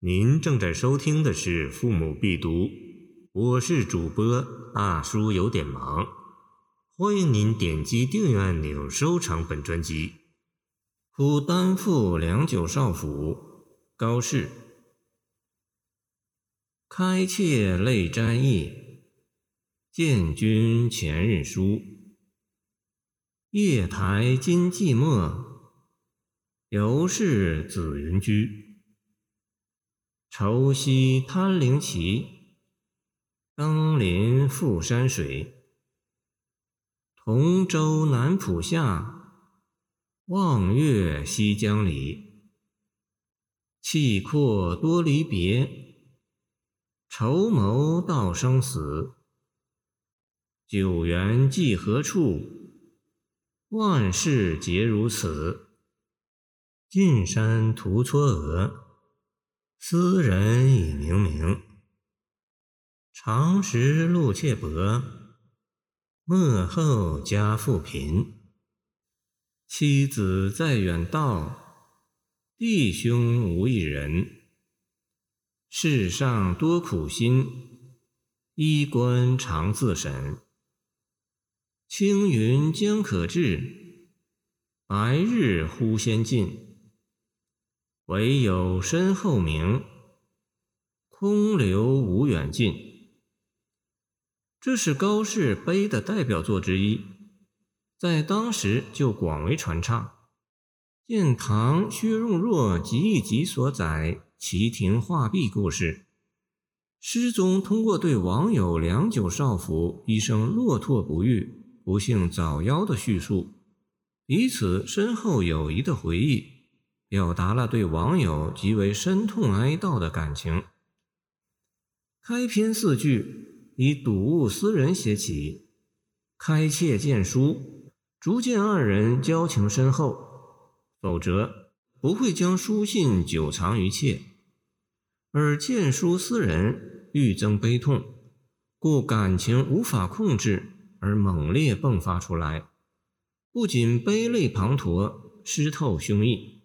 您正在收听的是《父母必读》，我是主播大叔，有点忙。欢迎您点击订阅按钮，收藏本专辑。夫担负良久少府，高适。开妾泪沾衣，见君前日书。夜台今寂寞，犹是紫云居。愁夕贪灵旗，登临覆山水。同舟南浦下，望月西江里。气阔多离别，筹谋道生死。九原寄何处？万事皆如此。近山图嵯峨。斯人已冥冥，长时路却薄，末后家富贫。妻子在远道，弟兄无一人。世上多苦心，衣冠常自审。青云将可至，白日忽先尽。唯有身后名，空留无远近。这是高适碑的代表作之一，在当时就广为传唱。见唐薛荣若集异集所载齐亭画壁故事，诗中通过对王友良久少府一生落拓不遇、不幸早夭的叙述，彼此深厚友谊的回忆。表达了对网友极为深痛哀悼的感情。开篇四句以睹物思人写起，开妾见书，逐渐二人交情深厚，否则不会将书信久藏于妾。而见书思人，愈增悲痛，故感情无法控制而猛烈迸发出来，不仅悲泪滂沱，湿透胸臆。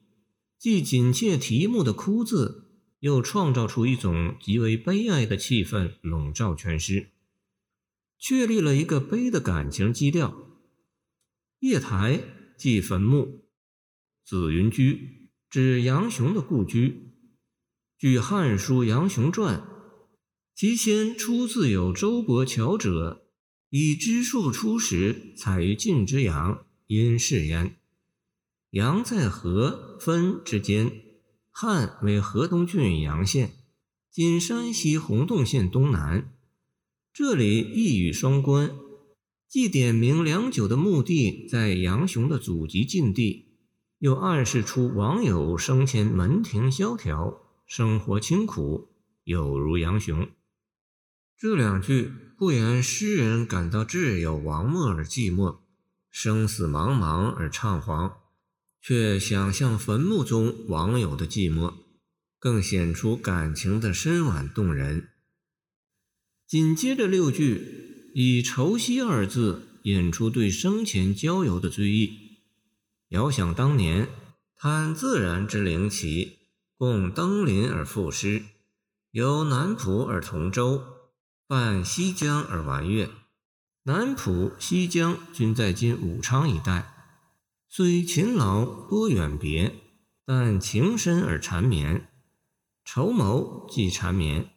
既紧切题目的“哭”字，又创造出一种极为悲哀的气氛，笼罩全诗，确立了一个悲的感情基调。夜台即坟墓，紫云居指杨雄的故居。据《汉书·杨雄传》，其先出自有周伯乔者，以知树出时采于晋之阳，因是焉。阳在河分之间，汉为河东郡阳县，今山西洪洞县东南。这里一语双关，既点明良久的墓地在杨雄的祖籍晋地，又暗示出网友生前门庭萧条，生活清苦，有如杨雄。这两句不言诗人感到挚友亡没而寂寞，生死茫茫而怅惶。却想象坟墓中网友的寂寞，更显出感情的深婉动人。紧接着六句以“愁夕”二字引出对生前交游的追忆。遥想当年，贪自然之灵奇，共登临而赋诗，由南浦而同舟，泛西江而玩月。南浦、西江均在今武昌一带。虽勤劳多远别，但情深而缠绵。筹谋即缠绵，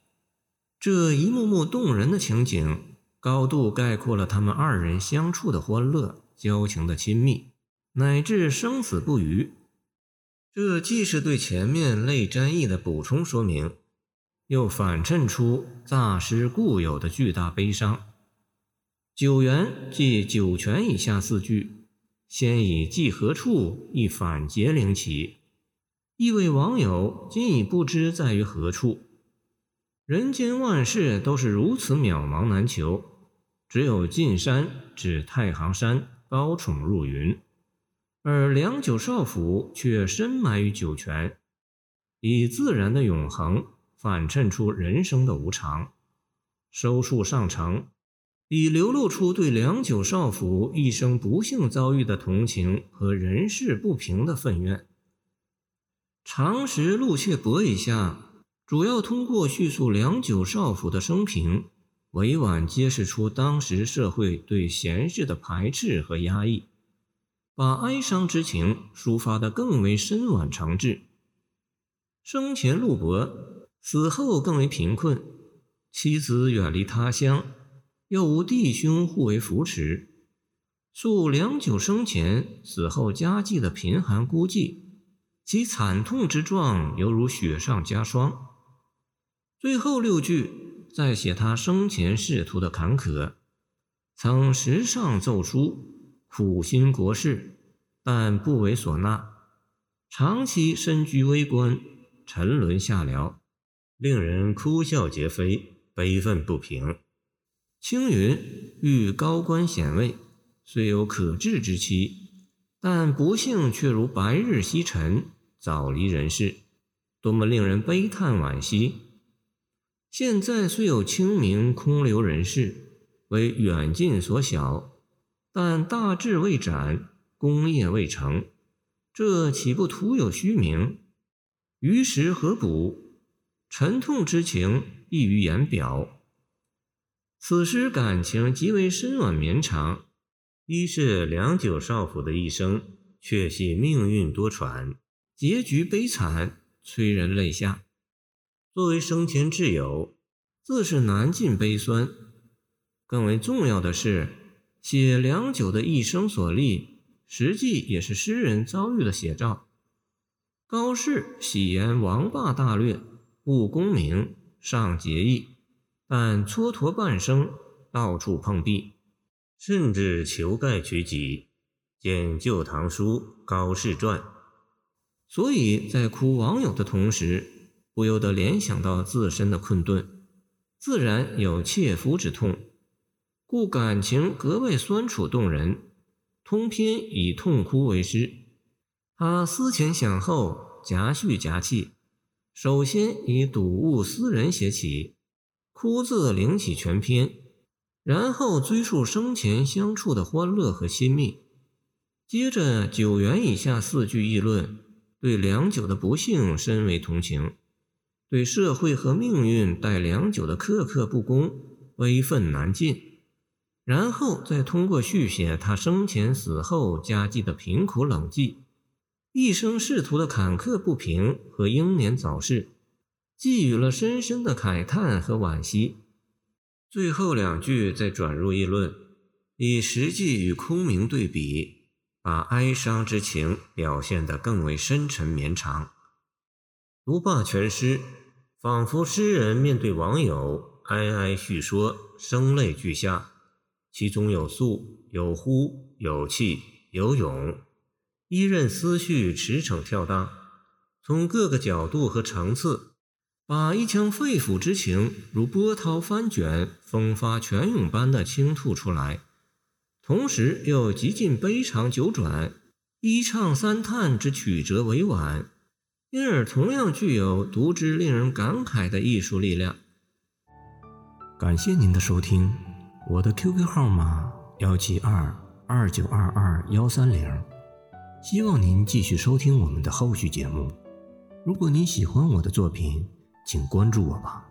这一幕幕动人的情景，高度概括了他们二人相处的欢乐、交情的亲密，乃至生死不渝。这既是对前面泪沾衣的补充说明，又反衬出大师固有的巨大悲伤。九元即九泉以下四句。先以寄何处，一反结灵起，意味网友今已不知在于何处。人间万事都是如此渺茫难求，只有进山指太行山高宠入云，而良久少府却深埋于九泉，以自然的永恒反衬出人生的无常。收束上乘。以流露出对良久少府一生不幸遭遇的同情和人事不平的愤怨。常识路却薄一下，主要通过叙述良久少府的生平，委婉揭示出当时社会对贤士的排斥和压抑，把哀伤之情抒发得更为深婉长志。生前陆薄，死后更为贫困，妻子远离他乡，又无弟兄互为扶持，素良久生前、死后家计的贫寒孤寂，其惨痛之状犹如雪上加霜。最后六句在写他生前仕途的坎坷，曾时上奏书，苦心国事，但不为所纳，长期身居微官，沉沦下僚，令人哭笑皆非，悲愤不平。青云遇高官显位，虽有可治之期，但不幸却如白日西沉，早离人世，多么令人悲叹惋惜！现在虽有清明空留人世，为远近所晓，但大志未展，功业未成，这岂不徒有虚名？于时何补？沉痛之情溢于言表。此诗感情极为深婉绵长，一是良久少府的一生，却系命运多舛，结局悲惨，催人泪下。作为生前挚友，自是难尽悲酸。更为重要的是，写良久的一生所历，实际也是诗人遭遇的写照。高适喜言王霸大略，务功名，尚节义，但蹉跎半生，到处碰壁，甚至求盖取己。见《旧唐书·高适传》。所以在哭网友的同时，不由得联想到自身的困顿，自然有切肤之痛，故感情格外酸楚动人。通篇以痛哭为诗，他思前想后，夹叙夹气。首先以睹物思人写起，哭字领起全篇，然后追溯生前相处的欢乐和亲密，接着九元以下四句议论，对良久的不幸深为同情。对社会和命运待良久的苛刻不公，悲愤难禁，然后再通过续写他生前死后家计的贫苦冷寂，一生仕途的坎坷不平和英年早逝，寄予了深深的慨叹和惋惜。最后两句再转入议论，以实际与空明对比，把哀伤之情表现得更为深沉绵长。读罢全诗，仿佛诗人面对网友，哀哀叙说，声泪俱下。其中有诉，有呼，有泣，有咏，一任思绪驰骋跳荡，从各个角度和层次，把一腔肺腑之情如波涛翻卷、风发泉涌般的倾吐出来，同时又极尽悲长九转、一唱三叹之曲折委婉。因而同样具有读之令人感慨的艺术力量。感谢您的收听，我的 QQ 号码幺七二二九二二幺三零，希望您继续收听我们的后续节目。如果您喜欢我的作品，请关注我吧。